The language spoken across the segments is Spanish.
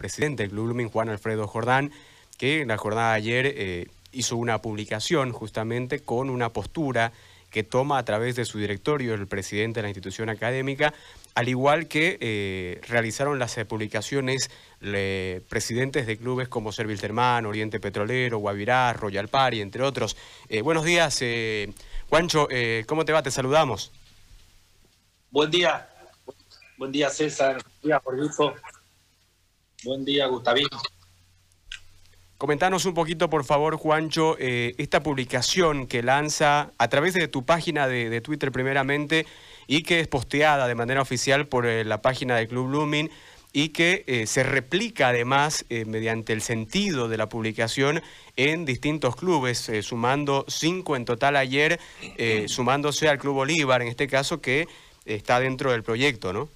presidente del Club Blooming, Juan Alfredo Jordán, que en la jornada de ayer eh, hizo una publicación justamente con una postura que toma a través de su directorio el presidente de la institución académica, al igual que eh, realizaron las eh, publicaciones presidentes de clubes como Servilterman, Oriente Petrolero, Guavirá, Royal Party, entre otros. buenos días, Juancho, ¿cómo te va? Te saludamos. Buen día, buen día César, buen día por gusto. Buen día, Gustavino. Comentanos un poquito, por favor, Juancho, eh, esta publicación que lanza a través de tu página de, Twitter primeramente y que es posteada de manera oficial por eh, la página del Club Blooming y que eh, se replica además mediante el sentido de la publicación en distintos clubes, sumando cinco en total ayer, sumándose al Club Bolívar, en este caso que está dentro del proyecto, ¿no?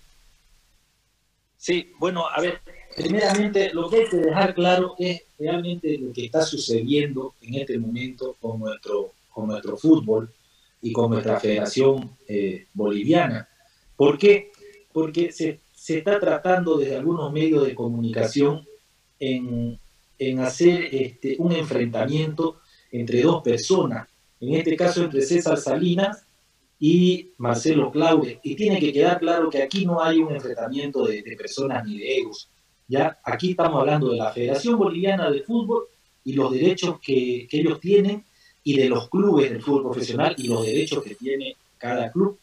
Sí, bueno, a ver, primeramente lo que hay que dejar claro es realmente lo que está sucediendo en este momento con nuestro, con nuestro fútbol y con nuestra federación eh, boliviana. ¿Por qué? Porque se, se, está tratando desde algunos medios de comunicación en, en hacer este, un enfrentamiento entre dos personas, en este caso entre César Salinas y Marcelo Claude. Y tiene que quedar claro que aquí no hay un enfrentamiento de personas ni de egos ¿ya? Aquí estamos hablando de la Federación Boliviana de Fútbol y los derechos que, ellos tienen y de los clubes del fútbol profesional y los derechos que tiene cada club.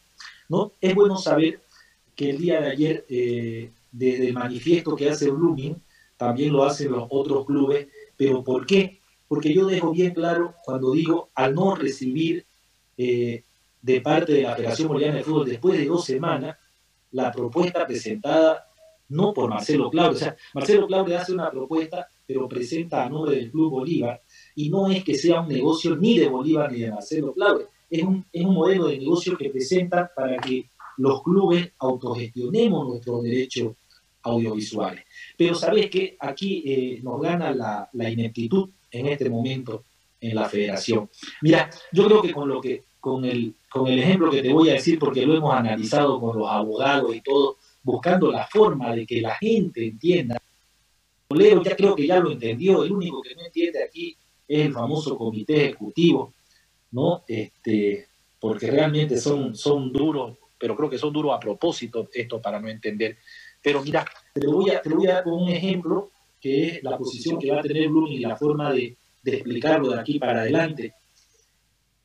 ¿no? Es bueno saber que el día de ayer, eh, desde el manifiesto que hace Blooming, también lo hacen los otros clubes, pero ¿por qué? Porque yo dejo bien claro cuando digo al no recibir eh, de parte de la Federación Boliviana de Fútbol después de dos semanas la propuesta presentada no por Marcelo Claudio. O sea, Marcelo Claudio hace una propuesta, pero presenta a nombre del Club Bolívar, y no es que sea un negocio ni de Bolívar ni de Marcelo Claudio, es un, es un modelo de negocio que presenta para que los clubes autogestionemos nuestros derechos audiovisuales. Pero sabes que aquí eh, nos gana la, la ineptitud en este momento en la federación. Mira, yo creo que con lo que con el, con el ejemplo que te voy a decir, porque lo hemos analizado con los abogados y todo, buscando la forma de que la gente entienda. Leo ya creo que ya lo entendió, el único que no entiende aquí es el famoso comité ejecutivo, ¿no? Este, porque realmente son, son duros, pero creo que son duros a propósito esto para no entender. Pero mira, te voy a, te voy a dar un ejemplo que es la posición que va a tener Blooming y la forma de, de explicarlo de aquí para adelante.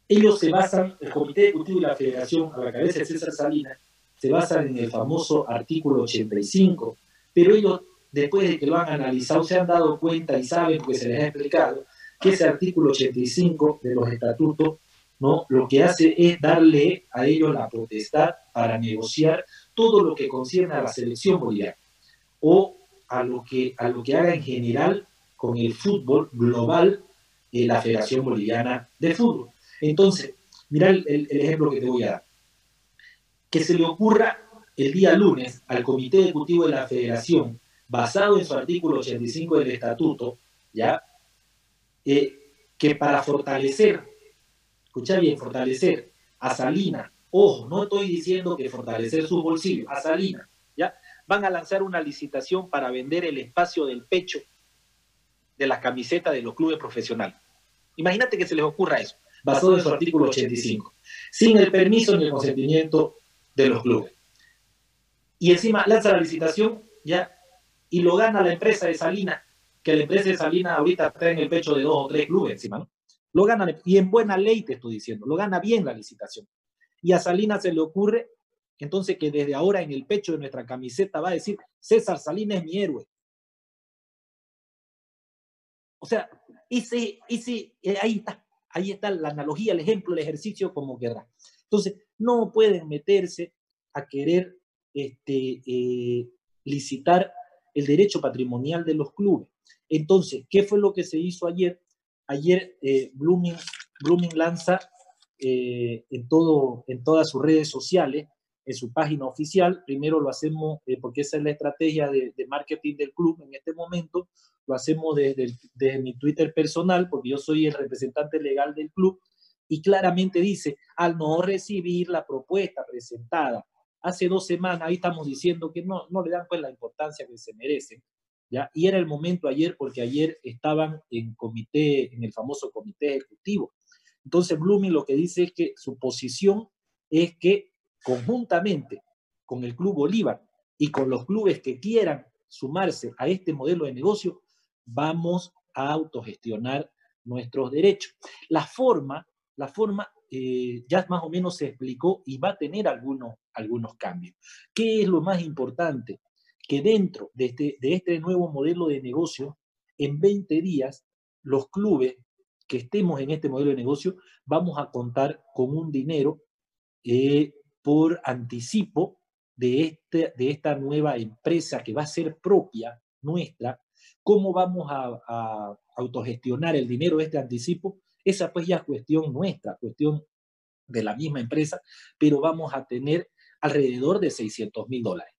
Ellos se basan, el Comité Ejecutivo y la Federación, a la cabeza de César Salinas, se basan en el famoso artículo 85, pero ellos, después de que lo han analizado, se han dado cuenta y saben, porque se les ha explicado, que ese artículo 85 de los estatutos ¿no? lo que hace es darle a ellos la potestad para negociar todo lo que concierne a la selección boliviana o a lo que, a lo que haga en general con el fútbol global en la Federación Boliviana de Fútbol. Entonces, mira el ejemplo que te voy a dar que se le ocurra el día lunes al Comité Ejecutivo de la Federación, basado en su artículo 85 del Estatuto, ¿ya? Eh, que para fortalecer, escucha bien, fortalecer a Salina, ojo, no estoy diciendo que fortalecer su bolsillo, a Salina, ¿ya? Van a lanzar una licitación para vender el espacio del pecho de la camiseta de los clubes profesionales. Imagínate que se les ocurra eso, basado en su artículo 85, sin el permiso ni el consentimiento de los clubes. Y encima lanza la licitación, ya, y lo gana la empresa de Salina, que la empresa de Salina ahorita está en el pecho de dos o tres clubes encima, ¿no? Lo gana, y en buena ley te estoy diciendo, lo gana bien la licitación. Y a Salina se le ocurre, entonces, que desde ahora en el pecho de nuestra camiseta va a decir, César Salina es mi héroe. O sea, ese, ese, eh, ahí está, ahí está la analogía, el ejemplo, el ejercicio como guerra. Entonces, no pueden meterse a querer este, eh, licitar el derecho patrimonial de los clubes. Entonces, ¿qué fue lo que se hizo ayer? Ayer eh, Blooming, Blooming, lanza eh, en, todo, en todas sus redes sociales, en su página oficial, primero lo hacemos, porque esa es la estrategia de, marketing del club en este momento, lo hacemos desde, desde mi Twitter personal, porque yo soy el representante legal del club, y claramente dice, al no recibir la propuesta presentada hace dos semanas, ahí estamos diciendo que no, no le dan pues la importancia que se merecen, ¿ya? Y era el momento ayer porque ayer estaban en comité, en el famoso comité ejecutivo. Entonces Blooming lo que dice es que su posición es que conjuntamente con el Club Bolívar y con los clubes que quieran sumarse a este modelo de negocio, vamos a autogestionar nuestros derechos. La forma, la forma eh, ya más o menos se explicó y va a tener algunos, algunos cambios. ¿Qué es lo más importante? Que dentro de este, de este nuevo modelo de negocio, en 20 días, los clubes que estemos en este modelo de negocio, vamos a contar con un dinero eh, por anticipo de, este, de esta nueva empresa que va a ser propia nuestra, cómo vamos a, a autogestionar el dinero de este anticipo, esa pues ya es cuestión nuestra, cuestión de la misma empresa, pero vamos a tener alrededor de 600 mil dólares.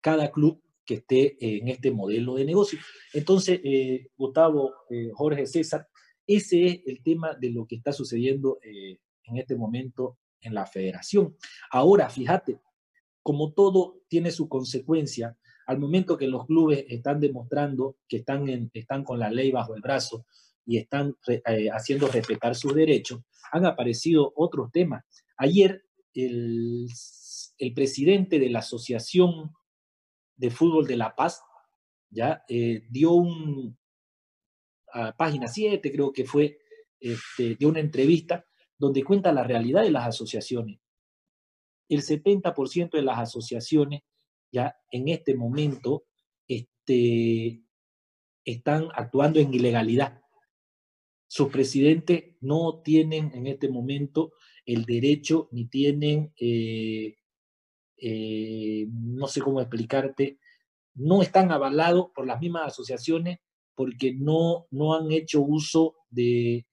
Cada club que esté en este modelo de negocio. Entonces, eh, Gustavo, eh, Jorge César, ese es el tema de lo que está sucediendo eh, en este momento en la federación. Ahora, fíjate, como todo tiene su consecuencia, al momento que los clubes están demostrando que están, están con la ley bajo el brazo y están eh, haciendo respetar sus derechos, han aparecido otros temas. Ayer el, el, presidente de la Asociación de Fútbol de La Paz ya eh, dio un, a página 7 creo que fue, este, dio una entrevista donde cuenta la realidad de las asociaciones. El 70% de las asociaciones ya en este momento este, están actuando en ilegalidad. Sus presidentes no tienen en este momento el derecho ni tienen, eh, eh, no sé cómo explicarte, no están avalados por las mismas asociaciones porque no, no han hecho uso de,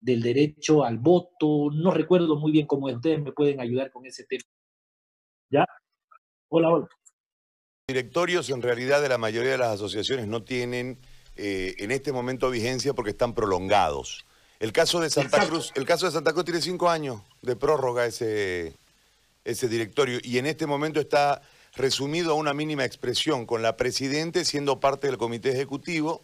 del derecho al voto. No recuerdo muy bien cómo ustedes me pueden ayudar con ese tema. ¿Ya? Hola, hola. Directorios en realidad de la mayoría de las asociaciones no tienen eh, en este momento vigencia porque están prolongados. El caso de Santa Cruz, el caso de Santa Cruz tiene cinco años de prórroga ese, ese directorio y en este momento está resumido a una mínima expresión, con la presidente siendo parte del comité ejecutivo,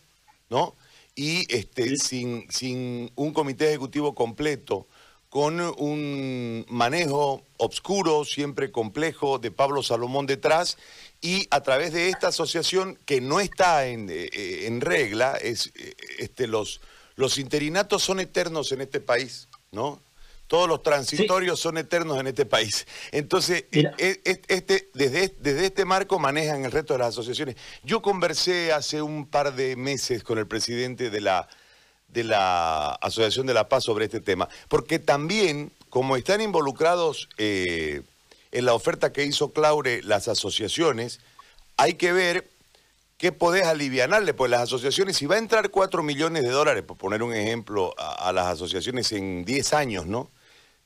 ¿no? Y este, sin, sin un comité ejecutivo completo, con un manejo obscuro, siempre complejo, de Pablo Salomón detrás, y a través de esta asociación que no está en, eh, eh, en regla, es, eh, este, los, los interinatos son eternos en este país, ¿no? Todos los transitorios son eternos en este país. Entonces, este, desde, desde este marco manejan el resto de las asociaciones. Yo conversé hace un par de meses con el presidente de la de la Asociación de la Paz sobre este tema, porque también, como están involucrados eh, en la oferta que hizo Claure las asociaciones, hay que ver qué podés alivianarle, pues las asociaciones, si va a entrar 4 millones de dólares, por poner un ejemplo, a, las asociaciones en 10 años, ¿no?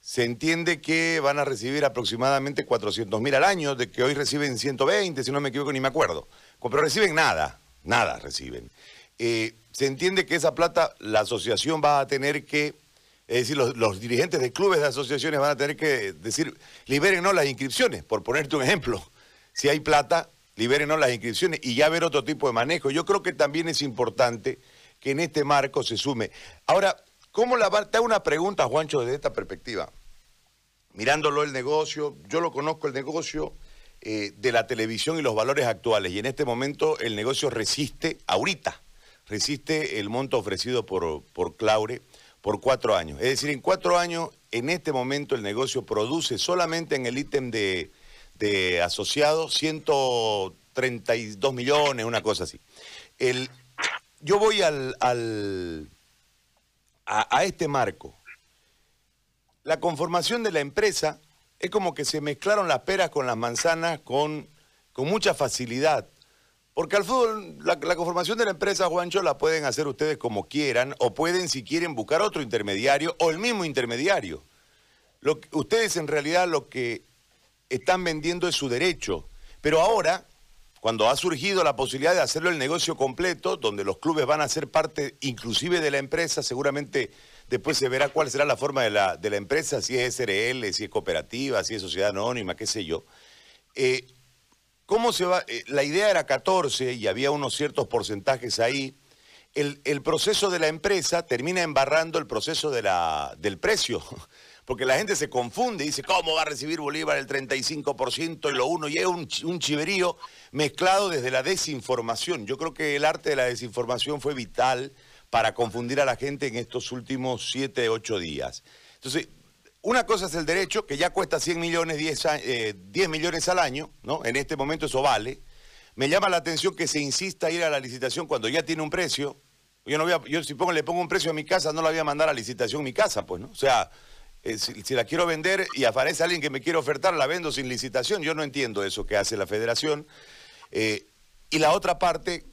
Se entiende que van a recibir aproximadamente 400 mil al año, de que hoy reciben 120, si no me equivoco, ni me acuerdo. Pero reciben nada, nada reciben. Eh, se entiende que esa plata la asociación va a tener que, es decir, los, dirigentes de clubes de asociaciones van a tener que decir, libérenos las inscripciones, por ponerte un ejemplo. Si hay plata, libérenos las inscripciones y ya ver otro tipo de manejo. Yo creo que también es importante que en este marco se sume. Ahora, ¿cómo la va? Te hago una pregunta, Juancho, desde esta perspectiva. Mirándolo el negocio, yo lo conozco el negocio eh, de la televisión y los valores actuales, y en este momento el negocio resiste ahorita resiste el monto ofrecido por, por Claure por cuatro años. Es decir, en cuatro años, en este momento el negocio produce solamente en el ítem de, de asociados 132 millones, una cosa así. El, yo voy al, al a, a este marco. La conformación de la empresa es como que se mezclaron las peras con las manzanas con, con mucha facilidad. Porque al fútbol, la, conformación de la empresa, Juancho, la pueden hacer ustedes como quieran, o pueden, si quieren, buscar otro intermediario o el mismo intermediario. Ustedes en realidad lo que están vendiendo es su derecho. Pero ahora, cuando ha surgido la posibilidad de hacerlo el negocio completo, donde los clubes van a ser parte inclusive de la empresa, seguramente después se verá cuál será la forma de la, de la empresa, si es SRL, si es cooperativa, si es sociedad anónima, qué sé yo. Eh, ¿cómo se va? Eh, la idea era 14 y había unos ciertos porcentajes ahí. El, proceso de la empresa termina embarrando el proceso del precio porque la gente se confunde y dice, ¿cómo va a recibir Bolívar el 35% y lo uno? Y es un, un chiverío mezclado desde la desinformación. Yo creo que el arte de la desinformación fue vital para confundir a la gente en estos últimos 7, 8 días. Entonces, una cosa es el derecho, que ya cuesta 100 millones, 10, eh, millones al año, ¿no? En este momento eso vale. Me llama la atención que se insista a ir a la licitación cuando ya tiene un precio. Yo no voy yo si le pongo un precio a mi casa, no la voy a mandar a licitación mi casa, pues, ¿no? O sea, eh, si, la quiero vender y aparece alguien que me quiere ofertar, la vendo sin licitación. Yo no entiendo eso que hace la federación. Eh, y la otra parte,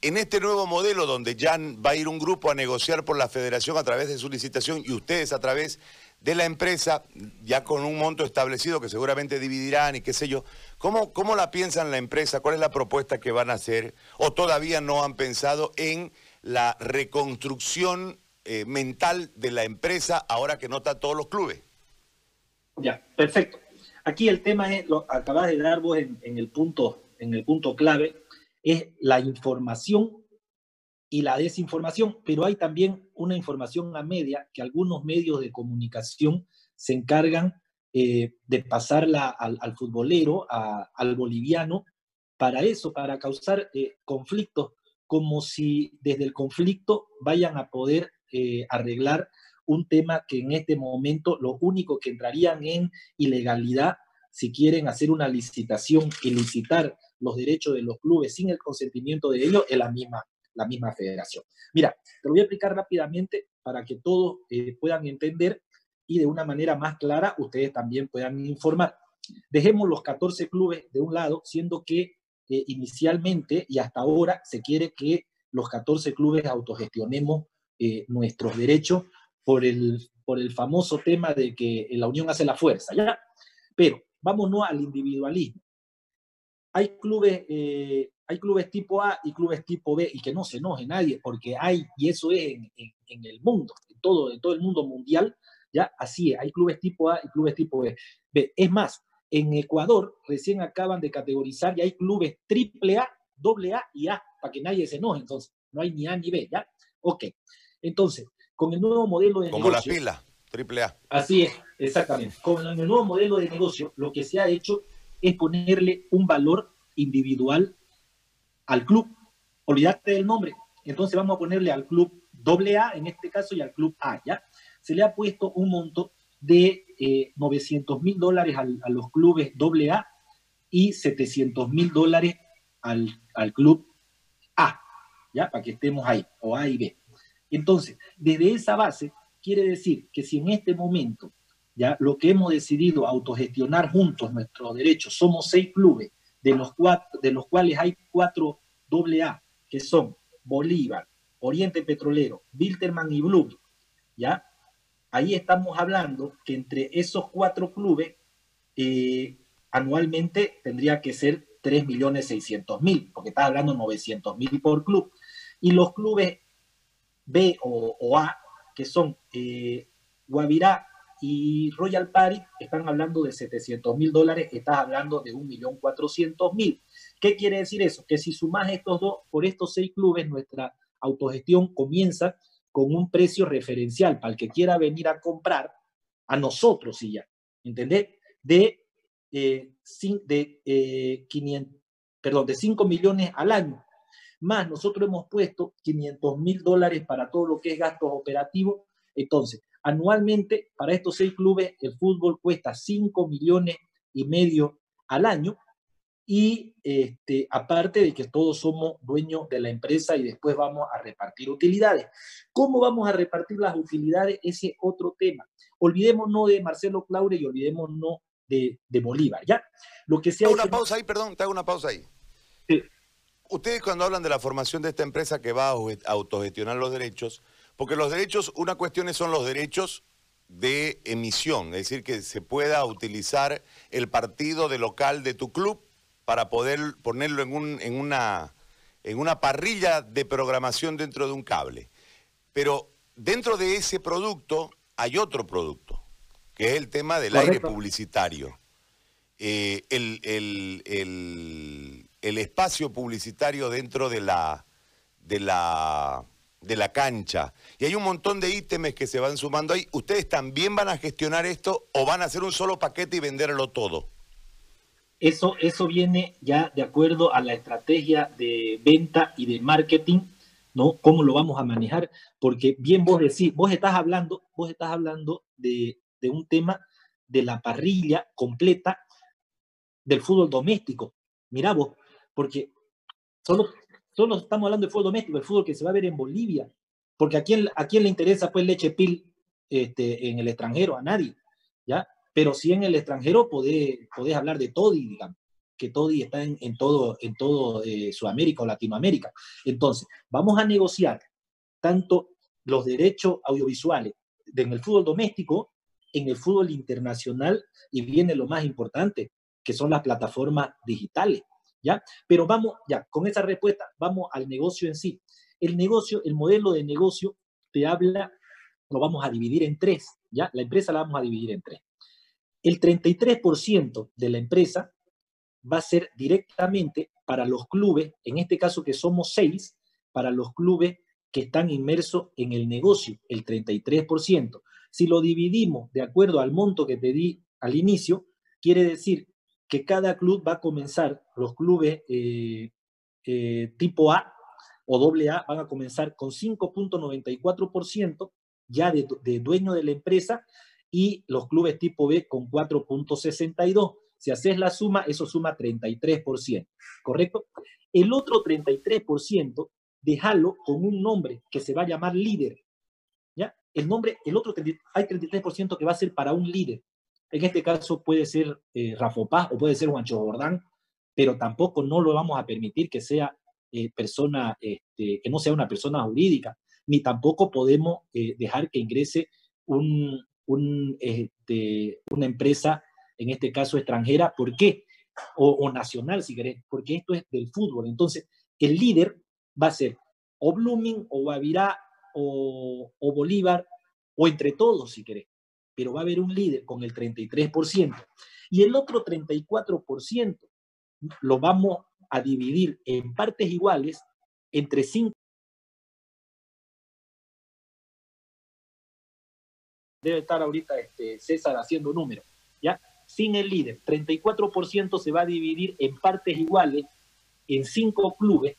en este nuevo modelo donde ya va a ir un grupo a negociar por la federación a través de su licitación y ustedes a través de la empresa, ya con un monto establecido que seguramente dividirán y qué sé yo, ¿cómo, cómo la piensan la empresa? ¿Cuál es la propuesta que van a hacer? ¿O todavía no han pensado en la reconstrucción eh, mental de la empresa ahora que no está todos los clubes. Ya, perfecto. Aquí el tema es, lo acabas de dar vos en, el punto, en el punto clave, es la información y la desinformación, pero hay también una información a media que algunos medios de comunicación se encargan eh, de pasarla al, futbolero, al boliviano, para eso, para causar eh, conflictos, como si desde el conflicto vayan a poder eh, arreglar un tema que en este momento lo único que entrarían en ilegalidad si quieren hacer una licitación y licitar los derechos de los clubes sin el consentimiento de ellos es la misma, la misma federación. Mira, te lo voy a explicar rápidamente para que todos eh, puedan entender y de una manera más clara ustedes también puedan informar. Dejemos los 14 clubes de un lado, siendo que eh, inicialmente y hasta ahora se quiere que los 14 clubes autogestionemos eh, nuestros derechos por el, por el famoso tema de que la unión hace la fuerza, ¿ya? Pero vámonos al individualismo. Hay clubes, hay clubes tipo A y clubes tipo B, y que no se enoje nadie, porque hay, y eso es en, en, el mundo, en todo, en todo el mundo mundial, ya así es, hay clubes tipo A y clubes tipo B. B. Es más, en Ecuador recién acaban de categorizar y hay clubes triple A, doble A y A, para que nadie se enoje, entonces no hay ni A ni B, ¿ya? Ok. Entonces, con el nuevo modelo de Como negocio... Como la pila, triple A. Así es, exactamente. Con el nuevo modelo de negocio, lo que se ha hecho es ponerle un valor individual al club. Olvídate del nombre. Entonces vamos a ponerle al club doble A, en este caso, y al club A, ¿ya? Se le ha puesto un monto de 900 eh, mil dólares a los clubes doble A y 700 mil dólares al, al club A, ¿ya? Para que estemos ahí, o A y B. Entonces, desde esa base, quiere decir que si en este momento ya lo que hemos decidido autogestionar juntos nuestros derechos, somos seis clubes, de los, cuatro, de los cuales hay cuatro AA, que son Bolívar, Oriente Petrolero, Bilterman y Bloom, ¿ya? Ahí estamos hablando que entre esos cuatro clubes eh, anualmente tendría que ser 3.600.000, porque está hablando 900.000 por club. Y los clubes B o, A, que son eh, Guavirá y Royal Party, están hablando de 700 mil dólares, estás hablando de 1.400.000. ¿Qué quiere decir eso? Que si sumas estos dos, por estos seis clubes, nuestra autogestión comienza con un precio referencial para el que quiera venir a comprar a nosotros y ya, ¿entendés? De, eh, eh, perdón, de 5 millones al año más nosotros hemos puesto 500 mil dólares para todo lo que es gastos operativos. Entonces, anualmente para estos seis clubes el fútbol cuesta 5 millones y medio al año y este, aparte de que todos somos dueños de la empresa y después vamos a repartir utilidades. ¿Cómo vamos a repartir las utilidades? Ese otro tema. Olvidémonos de Marcelo Claure y olvidémonos de, de Bolívar, ¿ya? Lo que sea... Una pausa ahí, perdón, te hago una pausa ahí. Sí. Ustedes cuando hablan de la formación de esta empresa que va a autogestionar los derechos, porque los derechos, una cuestión son los derechos de emisión, es decir, que se pueda utilizar el partido de local de tu club para poder ponerlo en, un, en, una, en una parrilla de programación dentro de un cable. Pero dentro de ese producto hay otro producto, que es el tema del aire publicitario. eh, el, el, espacio publicitario dentro de la, de la de la cancha. Y hay un montón de ítems que se van sumando ahí. ¿Ustedes también van a gestionar esto o van a hacer un solo paquete y venderlo todo? Eso, eso viene ya de acuerdo a la estrategia de venta y de marketing, ¿no? ¿Cómo lo vamos a manejar? Porque bien vos decís, vos estás hablando, vos estás hablando de, de un tema de la parrilla completa del fútbol doméstico. Mirá vos, porque solo, solo estamos hablando de fútbol doméstico, el fútbol que se va a ver en Bolivia, porque a quién, a quién le interesa pues leche pil este, en el extranjero, a nadie, ¿ya? Pero si en el extranjero podés, podés hablar de Todi, digamos, que Todi está en, en todo, en todo eh, Sudamérica o Latinoamérica. Entonces, vamos a negociar tanto los derechos audiovisuales en el fútbol doméstico, en el fútbol internacional, y viene lo más importante, que son las plataformas digitales. Pero vamos, ya, con esa respuesta, vamos al negocio en sí. El negocio, el modelo de negocio te habla, lo vamos a dividir en tres, ¿ya? La empresa la vamos a dividir en tres. El 33% de la empresa va a ser directamente para los clubes, en este caso que somos seis, para los clubes que están inmersos en el negocio, el 33%. Si lo dividimos de acuerdo al monto que te di al inicio, quiere decir que cada club va a comenzar, los clubes eh, eh, tipo A o doble A van a comenzar con 5.94% ya de, dueño de la empresa y los clubes tipo B con 4.62%. Si haces la suma, eso suma 33%, ¿correcto? El otro 33%, déjalo con un nombre que se va a llamar líder. ¿Ya? El nombre, el otro, hay 33% que va a ser para un líder. En este caso puede ser eh, Rafa o puede ser Juancho Jordán, pero tampoco no lo vamos a permitir que sea eh, persona, este, que no sea una persona jurídica, ni tampoco podemos eh, dejar que ingrese este, una empresa, en este caso extranjera. ¿Por qué? O, nacional, si querés, porque esto es del fútbol. Entonces, el líder va a ser o Blooming, o Guavirá, o, o Bolívar, o entre todos, si querés pero va a haber un líder con el 33%. Y el otro 34% lo vamos a dividir en partes iguales entre cinco. Debe estar ahorita este, César haciendo número, ¿ya? Sin el líder, 34% se va a dividir en partes iguales en cinco clubes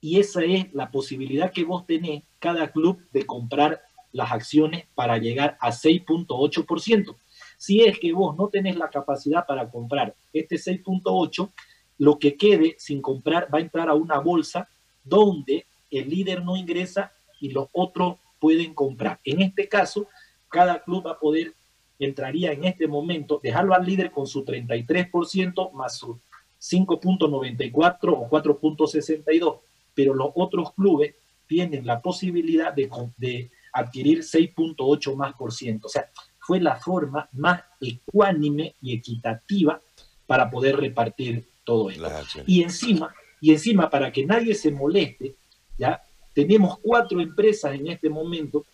y esa es la posibilidad que vos tenés, cada club, de comprar las acciones para llegar a 6.8%. Si es que vos no tenés la capacidad para comprar este 6.8, lo que quede sin comprar va a entrar a una bolsa donde el líder no ingresa y los otros pueden comprar. En este caso, cada club va a poder, entraría en este momento, dejarlo al líder con su 33% más su 5.94 o 4.62, pero los otros clubes tienen la posibilidad de, de adquirir 6.8 más por ciento. O sea, fue la forma más ecuánime y equitativa para poder repartir todo esto. Y encima, y encima, para que nadie se moleste, ya tenemos cuatro empresas en este momento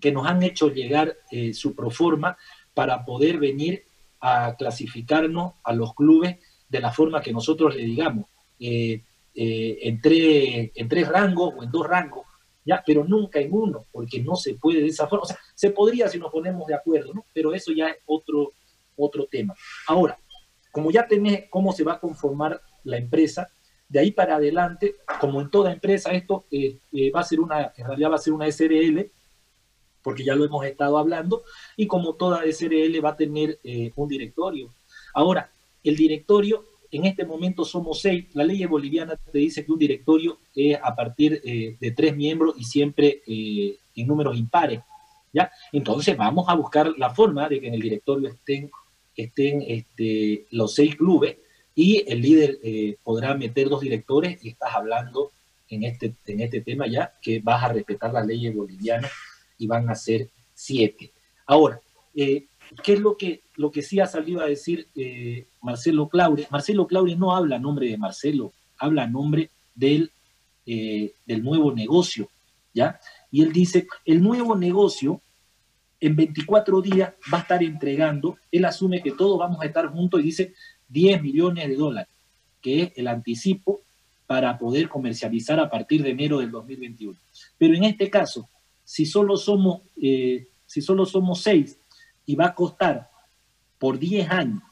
que nos han hecho llegar eh, su proforma para poder venir a clasificarnos a los clubes de la forma que nosotros le digamos, eh, eh, en, tres, en tres rangos o en dos rangos, ¿ya? Pero nunca en uno, porque no se puede de esa forma. O sea, se podría si nos ponemos de acuerdo, ¿no? Pero eso ya es otro, otro tema. Ahora, como ya tenés cómo se va a conformar la empresa, de ahí para adelante, como en toda empresa, esto eh, eh, va a ser una, en realidad va a ser una SRL, porque ya lo hemos estado hablando, y como toda SRL va a tener eh, un directorio. Ahora, el directorio en este momento somos seis. La ley boliviana te dice que un directorio es a partir eh, de tres miembros y siempre eh, en números impares. ¿ya? Entonces vamos a buscar la forma de que en el directorio estén, estén este, los seis clubes y el líder eh, podrá meter dos directores y estás hablando en este, en este tema ya que vas a respetar las leyes bolivianas y van a ser siete. Ahora, ¿qué es lo que lo que sí ha salido a decir eh, Marcelo Claure. Marcelo Claure no habla a nombre de Marcelo, habla a nombre del, eh, del nuevo negocio, ¿ya? Y él dice, el nuevo negocio en 24 días va a estar entregando, él asume que todos vamos a estar juntos y dice 10 millones de dólares, que es el anticipo para poder comercializar a partir de enero del 2021. Pero en este caso, si solo somos, eh, si solo somos seis y va a costar por 10 años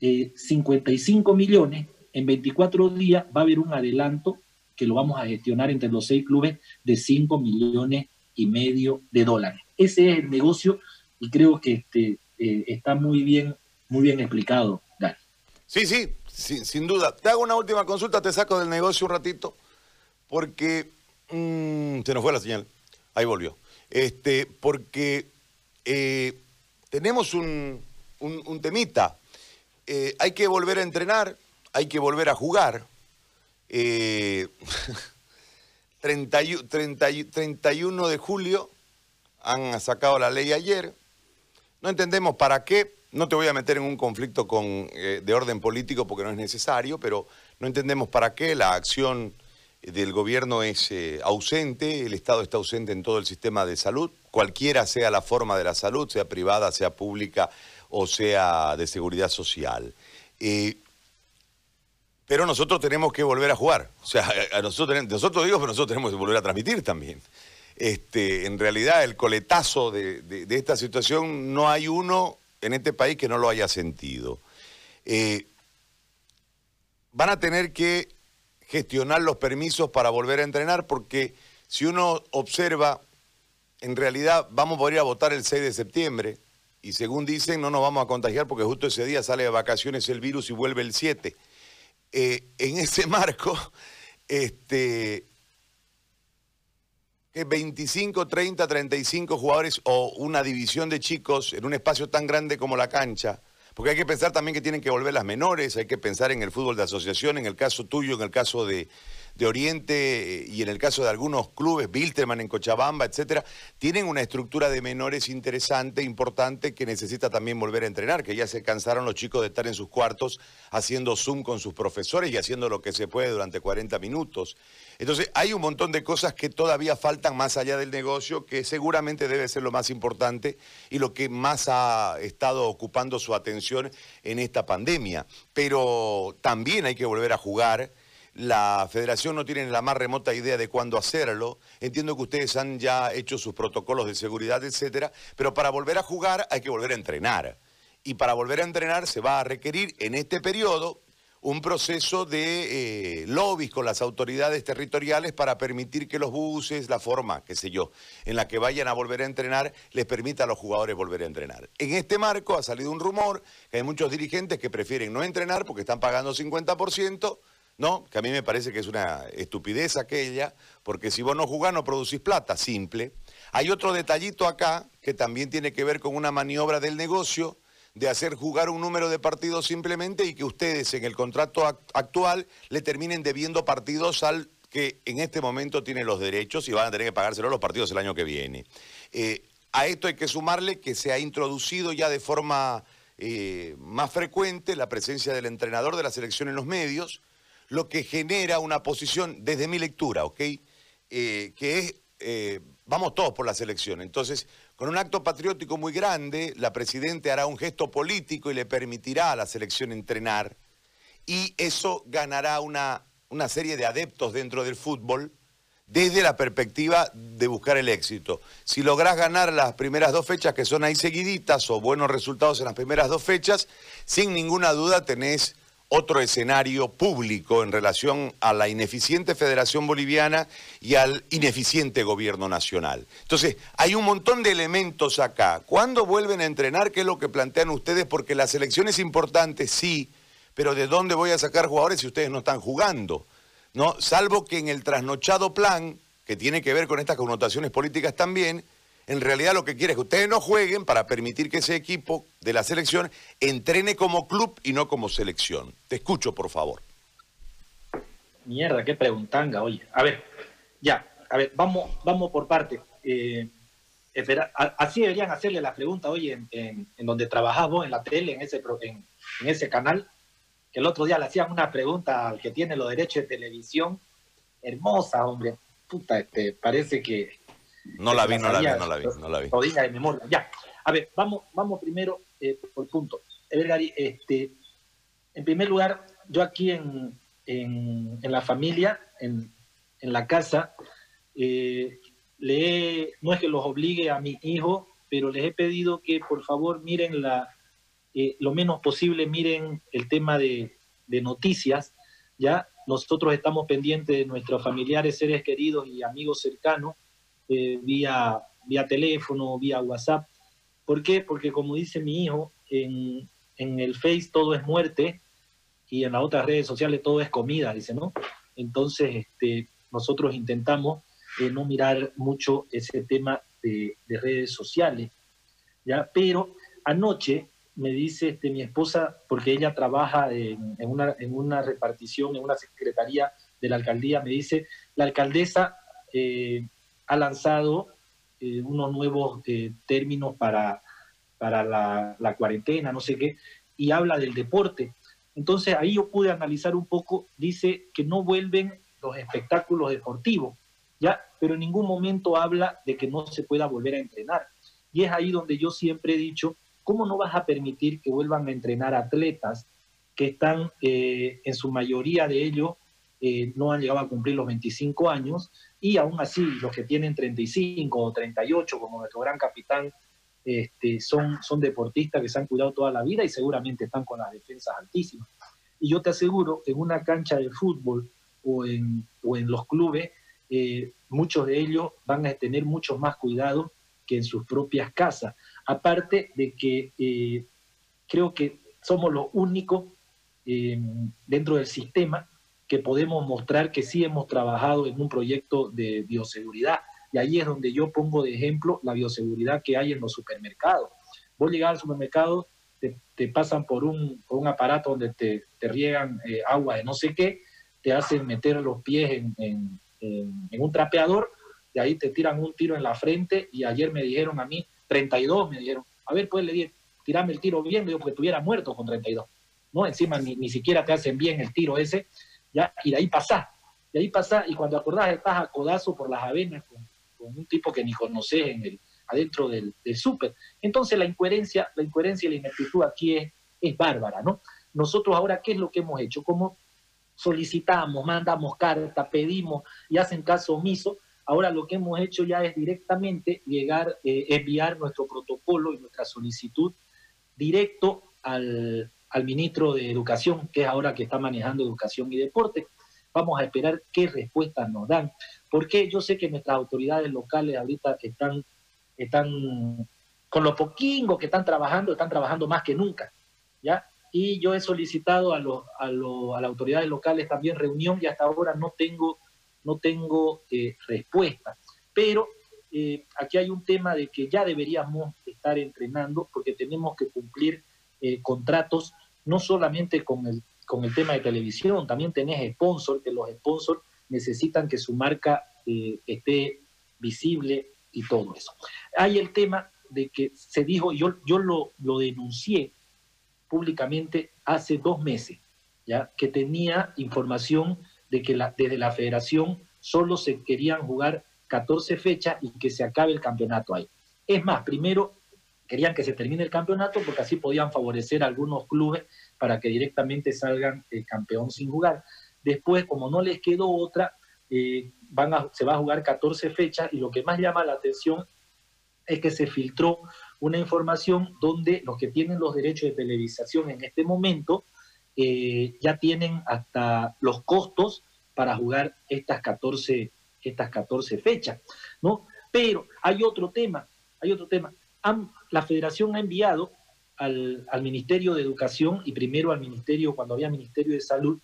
55 eh, millones, en 24 días va a haber un adelanto que lo vamos a gestionar entre los seis clubes de 5 millones y medio de dólares. Ese es el negocio y creo que este, eh, está muy bien, muy bien explicado, Dani. Sí, sí, sin, duda. Te hago una última consulta, te saco del negocio un ratito, porque mm, se nos fue la señal. Ahí volvió. Este, porque eh, tenemos un, temita. Eh, hay que volver a entrenar, hay que volver a jugar. 31 eh, de julio han sacado la ley ayer. No entendemos para qué. No te voy a meter en un conflicto con, de orden político porque no es necesario, pero no entendemos para qué la acción del gobierno es eh, ausente, el Estado está ausente en todo el sistema de salud, cualquiera sea la forma de la salud, sea privada, sea pública o sea de seguridad social. Eh, pero nosotros tenemos que volver a jugar. O sea, a nosotros, nosotros digo, pero nosotros tenemos que volver a transmitir también. Este, en realidad, el coletazo de, esta situación, no hay uno en este país que no lo haya sentido. Eh, van a tener que gestionar los permisos para volver a entrenar, porque si uno observa, en realidad vamos a poder ir a votar el 6 de septiembre, y según dicen, no nos vamos a contagiar porque justo ese día sale de vacaciones el virus y vuelve el 7. Eh, en ese marco, este, 25, 30, 35 jugadores o una división de chicos en un espacio tan grande como la cancha, porque hay que pensar también que tienen que volver las menores, hay que pensar en el fútbol de asociación, en el caso tuyo, en el caso de, de Oriente eh, y en el caso de algunos clubes, Bilterman en Cochabamba, etcétera, tienen una estructura de menores interesante, importante, que necesita también volver a entrenar, que ya se cansaron los chicos de estar en sus cuartos haciendo Zoom con sus profesores y haciendo lo que se puede durante 40 minutos. Entonces, hay un montón de cosas que todavía faltan más allá del negocio, que seguramente debe ser lo más importante y lo que más ha estado ocupando su atención en esta pandemia. Pero también hay que volver a jugar la federación no tiene la más remota idea de cuándo hacerlo. Entiendo que ustedes han ya hecho sus protocolos de seguridad, etcétera, pero para volver a jugar hay que volver a entrenar. Y para volver a entrenar se va a requerir en este periodo un proceso de eh, lobbies con las autoridades territoriales para permitir que los buses, la forma, qué sé yo, en la que vayan a volver a entrenar, les permita a los jugadores volver a entrenar. En este marco ha salido un rumor que hay muchos dirigentes que prefieren no entrenar porque están pagando 50%, no, que a mí me parece que es una estupidez aquella, porque si vos no jugás no producís plata, simple. Hay otro detallito acá que también tiene que ver con una maniobra del negocio de hacer jugar un número de partidos simplemente y que ustedes en el contrato actual le terminen debiendo partidos al que en este momento tiene los derechos y van a tener que pagárselo los partidos el año que viene. Eh, a esto hay que sumarle que se ha introducido ya de forma eh, más frecuente la presencia del entrenador de la selección en los medios, lo que genera una posición, desde mi lectura, ¿ok? Eh, que es, eh, vamos todos por la selección. Entonces, con un acto patriótico muy grande, la Presidenta hará un gesto político y le permitirá a la selección entrenar. Y eso ganará una, una serie de adeptos dentro del fútbol desde la perspectiva de buscar el éxito. Si lográs ganar las primeras dos fechas que son ahí seguiditas o buenos resultados en las primeras dos fechas, sin ninguna duda tenés otro escenario público en relación a la ineficiente Federación Boliviana y al ineficiente gobierno nacional. Entonces, hay un montón de elementos acá. ¿Cuándo vuelven a entrenar? ¿Qué es lo que plantean ustedes? Porque la selección es importante, sí, pero ¿de dónde voy a sacar jugadores si ustedes no están jugando? ¿No? Salvo que en el trasnochado plan, que tiene que ver con estas connotaciones políticas también, en realidad lo que quiere es que ustedes no jueguen para permitir que ese equipo de la selección entrene como club y no como selección. Te escucho, por favor. Mierda, qué preguntanga, oye. A ver, ya, a ver, vamos, vamos por parte. Eh, así deberían hacerle la pregunta hoy en, donde trabajamos, en la tele, en ese, en, en ese canal, que el otro día le hacían una pregunta al que tiene los derechos de televisión. Hermosa, hombre. Puta, este, parece que No la vi, no la vi, no la vi, no la vi. De memoria. Ya. A ver, vamos, vamos primero eh, por punto. Este, en primer lugar, yo aquí en, en, la familia, en, en la casa, eh, le no es que los obligue a mi hijo, pero les he pedido que por favor miren la, eh, lo menos posible, miren el tema de, de noticias, ¿ya? Nosotros estamos pendientes de nuestros familiares, seres queridos y amigos cercanos, eh, vía, vía teléfono, vía WhatsApp. ¿Por qué? Porque como dice mi hijo, en, en el Face todo es muerte y en las otras redes sociales todo es comida, dice, ¿no? Entonces, este, nosotros intentamos eh, no mirar mucho ese tema de, de, redes sociales, ¿ya? Pero anoche me dice este, mi esposa, porque ella trabaja en, en, una, en una repartición, en una secretaría de la alcaldía, me dice, la alcaldesa eh, ha lanzado eh, unos nuevos eh, términos para, para la, cuarentena, no sé qué, y habla del deporte. Entonces ahí yo pude analizar un poco, dice que no vuelven los espectáculos deportivos, ¿ya? Pero en ningún momento habla de que no se pueda volver a entrenar. Y es ahí donde yo siempre he dicho, ¿cómo no vas a permitir que vuelvan a entrenar atletas que están, eh, en su mayoría de ellos, eh, no han llegado a cumplir los 25 años, y aún así los que tienen 35 o 38, como nuestro gran capitán, este, son, son deportistas que se han cuidado toda la vida y seguramente están con las defensas altísimas. Y yo te aseguro, en una cancha de fútbol o en, o en los clubes, eh, muchos de ellos van a tener mucho más cuidado que en sus propias casas. Aparte de que eh, creo que somos los únicos eh, dentro del sistema que podemos mostrar que sí hemos trabajado en un proyecto de bioseguridad. Y ahí es donde yo pongo de ejemplo la bioseguridad que hay en los supermercados. Vos llegas al supermercado, te, pasan por un, por aparato donde te, riegan eh, agua de no sé qué, te hacen meter los pies en, un trapeador, de ahí te tiran un tiro en la frente y ayer me dijeron a mí, 32 me dijeron, a ver, pues le dije, tirame el tiro bien, digo, porque estuviera muerto con 32. ¿no? Encima ni, ni, siquiera te hacen bien el tiro ese, Y de ahí pasás, de ahí pasás, y cuando acordás estás a codazo por las avenas con, con un tipo que ni conoces en el, adentro del, del súper. Entonces la incoherencia, la incoherencia y la ineptitud aquí es, es bárbara, ¿no? Nosotros ahora, ¿qué es lo que hemos hecho? Como solicitamos, mandamos carta, pedimos y hacen caso omiso, Ahora lo que hemos hecho ya es directamente llegar, eh, enviar nuestro protocolo y nuestra solicitud directo al, al, ministro de Educación, que es ahora que está manejando educación y deporte. Vamos a esperar qué respuestas nos dan. Porque yo sé que nuestras autoridades locales ahorita están, están con los poquingos que están trabajando, están trabajando más que nunca. ¿ya? Y yo he solicitado a, los, a, los, a las autoridades locales también reunión y hasta ahora no tengo no tengo eh, respuesta. Pero eh, aquí hay un tema de que ya deberíamos estar entrenando porque tenemos que cumplir eh, contratos no solamente con el, con el tema de televisión, también tenés sponsor, que los sponsors necesitan que su marca eh, esté visible y todo eso. Hay el tema de que se dijo, yo, yo lo, lo denuncié públicamente hace dos meses, ya que tenía información de que la, desde la federación solo se querían jugar 14 fechas y que se acabe el campeonato ahí. Es más, primero querían que se termine el campeonato porque así podían favorecer a algunos clubes para que directamente salgan el campeón sin jugar. Después, como no les quedó otra, eh, van a, se va a jugar 14 fechas y lo que más llama la atención es que se filtró una información donde los que tienen los derechos de televisación en este momento eh, ya tienen hasta los costos para jugar estas 14, estas 14 fechas, ¿no? Pero hay otro tema, hay otro tema. La federación ha enviado al, Ministerio de Educación y primero al Ministerio, cuando había Ministerio de Salud,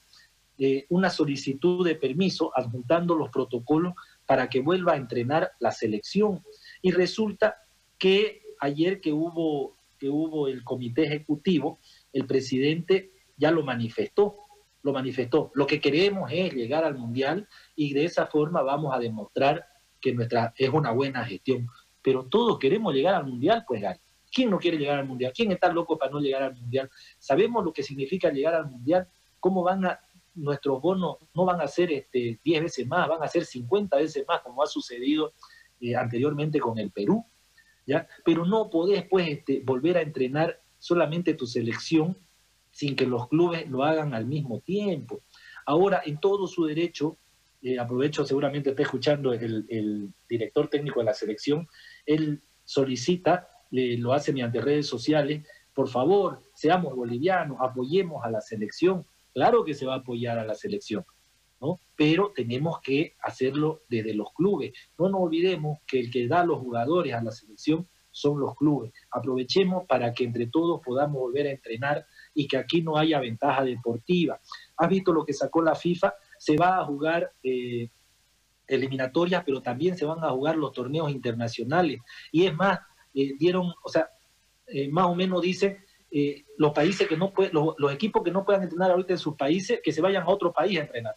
eh, una solicitud de permiso adjuntando los protocolos para que vuelva a entrenar la selección. Y resulta que ayer que hubo, que hubo el comité ejecutivo, el presidente ya lo manifestó, lo manifestó. Lo que queremos es llegar al Mundial y de esa forma vamos a demostrar que nuestra es una buena gestión. Pero todos queremos llegar al Mundial, pues Gary. ¿Quién no quiere llegar al Mundial? ¿Quién está loco para no llegar al Mundial? Sabemos lo que significa llegar al Mundial, cómo van a, nuestros bonos no van a ser este, 10 veces más, van a ser 50 veces más, como ha sucedido eh, anteriormente con el Perú, ¿ya? Pero no podés, pues, este, volver a entrenar solamente tu selección sin que los clubes lo hagan al mismo tiempo. Ahora, en todo su derecho, eh, aprovecho, seguramente está escuchando el, director técnico de la selección, él solicita, lo hace mediante redes sociales, por favor, seamos bolivianos, apoyemos a la selección. Claro que se va a apoyar a la selección, ¿no? Pero tenemos que hacerlo desde los clubes. No nos olvidemos que el que da los jugadores a la selección son los clubes. Aprovechemos para que entre todos podamos volver a entrenar y que aquí no haya ventaja deportiva. ¿Has visto lo que sacó la FIFA? Se va a jugar eh, eliminatorias, pero también se van a jugar los torneos internacionales. Y es más, eh, dieron, o sea, eh, más o menos dicen los países que no pueden, los, equipos que no puedan entrenar ahorita en sus países, que se vayan a otro país a entrenar.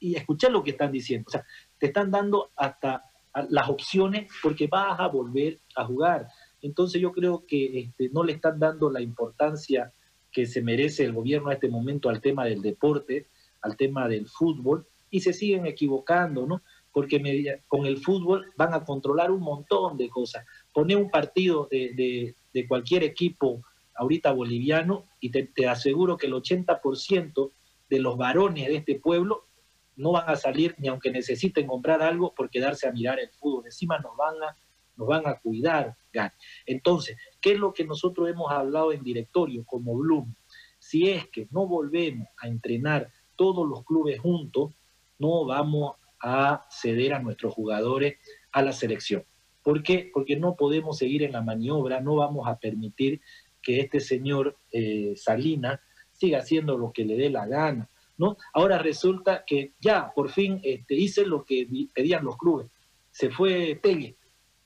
Y escuchar lo que están diciendo. O sea, te están dando hasta las opciones porque vas a volver a jugar. Entonces yo creo que este, no le están dando la importancia que se merece el gobierno a este momento al tema del deporte, al tema del fútbol, y se siguen equivocando, ¿no? Porque con el fútbol van a controlar un montón de cosas. Poner un partido de, cualquier equipo ahorita boliviano y te, te aseguro que el 80% de los varones de este pueblo no van a salir ni aunque necesiten comprar algo por quedarse a mirar el fútbol. Encima nos van a, nos van a cuidar. Entonces, ¿qué es lo que nosotros hemos hablado en directorio como Bloom? Si es que no volvemos a entrenar todos los clubes juntos, no vamos a ceder a nuestros jugadores a la selección. ¿Por qué? Porque no podemos seguir en la maniobra, no vamos a permitir que este señor eh, Salina siga haciendo lo que le dé la gana. ¿no? Ahora resulta que ya, por fin, este, hice lo que pedían los clubes. Se fue Pegue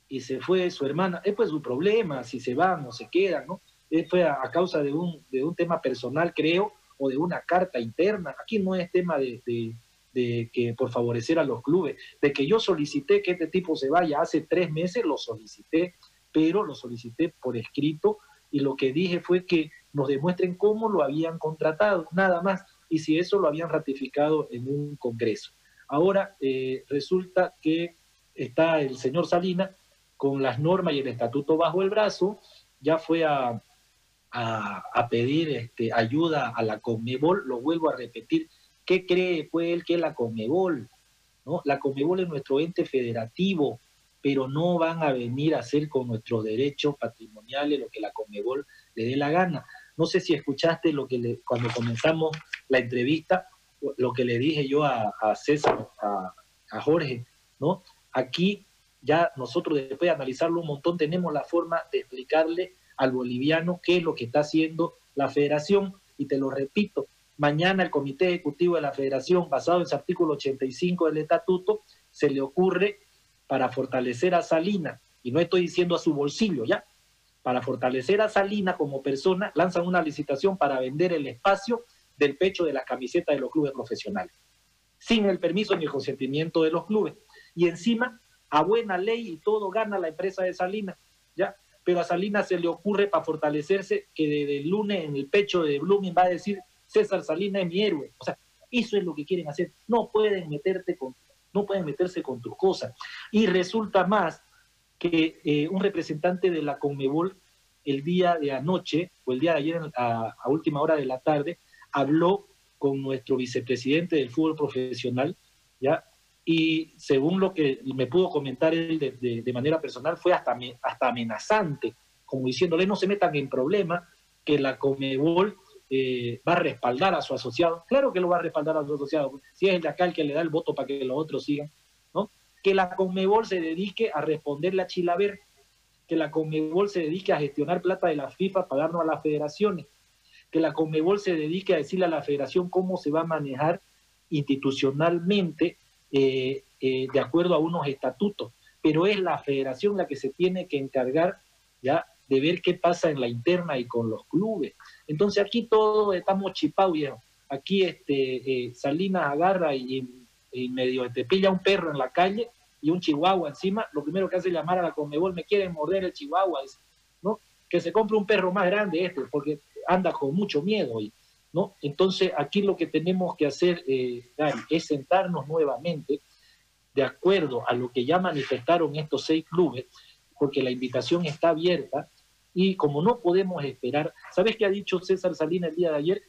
y se fue su hermana. Es pues su problema, si se van o se quedan, ¿no? fue a, causa de un, de un tema personal, creo, o de una carta interna. Aquí no es tema de, de, que por favorecer a los clubes, de que yo solicité que este tipo se vaya hace tres meses, lo solicité, pero lo solicité por escrito y lo que dije fue que nos demuestren cómo lo habían contratado, nada más y si eso lo habían ratificado en un Congreso. Ahora eh, resulta que está el señor Salina con las normas y el estatuto bajo el brazo, ya fue a, a, pedir este, ayuda a la Conmebol, lo vuelvo a repetir, ¿qué cree pues él que la Conmebol? ¿No? La Conmebol es nuestro ente federativo, pero no van a venir a hacer con nuestros derechos patrimoniales lo que la Conmebol le dé la gana. No sé si escuchaste lo que le, cuando comenzamos la entrevista, lo que le dije yo a, César, a, Jorge, ¿no? Aquí ya nosotros después de analizarlo un montón tenemos la forma de explicarle al boliviano qué es lo que está haciendo la federación y te lo repito, mañana el comité ejecutivo de la federación basado en ese artículo 85 del estatuto se le ocurre para fortalecer a Salina y no estoy diciendo a su bolsillo ya, para fortalecer a Salina como persona, lanzan una licitación para vender el espacio del pecho de las camisetas de los clubes profesionales, sin el permiso ni el consentimiento de los clubes. Y encima, a buena ley y todo gana la empresa de Salina, ¿ya? Pero a Salina se le ocurre para fortalecerse que desde el lunes en el pecho de Blooming va a decir César Salina es mi héroe. O sea, eso es lo que quieren hacer. No pueden meterte con, no pueden meterse con tus cosas. Y resulta más que eh, un representante de la Conmebol el día de anoche o el día de ayer a, última hora de la tarde habló con nuestro vicepresidente del fútbol profesional, ¿ya? Y según lo que me pudo comentar él de, manera personal, fue hasta, hasta amenazante, como diciéndole no se metan en problemas, que la Conmebol eh, va a respaldar a su asociado. Claro que lo va a respaldar a su asociado, si es el de acá el que le da el voto para que los otros sigan que la Conmebol se dedique a responderle a Chilaver, que la Conmebol se dedique a gestionar plata de la FIFA para darnos a las federaciones, que la Conmebol se dedique a decirle a la federación cómo se va a manejar institucionalmente eh, eh, de acuerdo a unos estatutos, pero es la federación la que se tiene que encargar ya de ver qué pasa en la interna y con los clubes. Entonces aquí todos estamos chipados, Aquí este, eh, Salinas agarra y y medio te pilla un perro en la calle y un chihuahua encima, lo primero que hace es llamar a la Conmebol, me quieren morder el chihuahua, ¿no? Que se compre un perro más grande este, porque anda con mucho miedo, ¿no? Entonces aquí lo que tenemos que hacer, eh, es sentarnos nuevamente, de acuerdo a lo que ya manifestaron estos seis clubes, porque la invitación está abierta y como no podemos esperar, ¿sabes qué ha dicho César Salinas el día de ayer?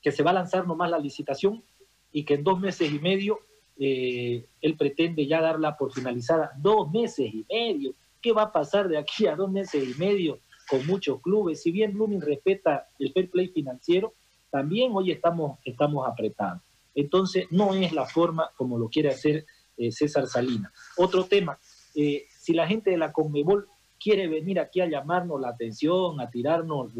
Que se va a lanzar nomás la licitación y que en dos meses y medio eh, él pretende ya darla por finalizada. Dos meses y medio. ¿Qué va a pasar de aquí a dos meses y medio con muchos clubes? Si bien Blooming respeta el fair play financiero, también hoy estamos, estamos apretados. Entonces, no es la forma como lo quiere hacer eh, César Salinas. Otro tema, eh, si la gente de la Conmebol quiere venir aquí a llamarnos la atención, a tirarnos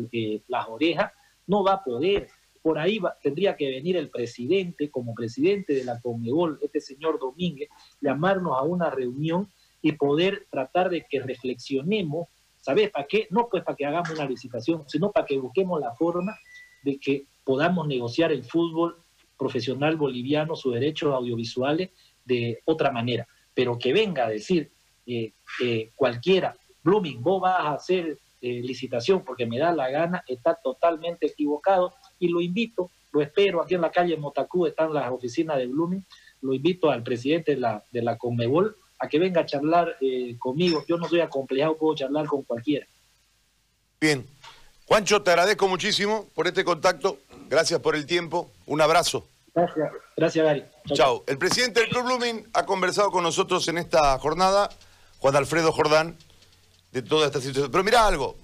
las orejas, no va a poder por ahí tendría que venir el presidente, como presidente de la Conmebol, este señor Domínguez, llamarnos a una reunión y poder tratar de que reflexionemos, ¿sabes para qué? No pues para que hagamos una licitación, sino para que busquemos la forma de que podamos negociar el fútbol profesional boliviano, sus derechos audiovisuales de otra manera. Pero que venga a decir eh, eh, cualquiera, Blooming, vos vas a hacer eh, licitación porque me da la gana, está totalmente equivocado y lo invito, lo espero, aquí en la calle Motacú están las oficinas de Blooming, lo invito al presidente de la, de la Conmebol a que venga a charlar eh, conmigo. Yo no soy acomplejado, puedo charlar con cualquiera. Bien. Juancho, te agradezco muchísimo por este contacto. Gracias por el tiempo. Un abrazo. Gracias, gracias Gary. Chao. El presidente del Club Blooming ha conversado con nosotros en esta jornada, Juan Alfredo Jordán, de toda esta situación. Pero mira algo,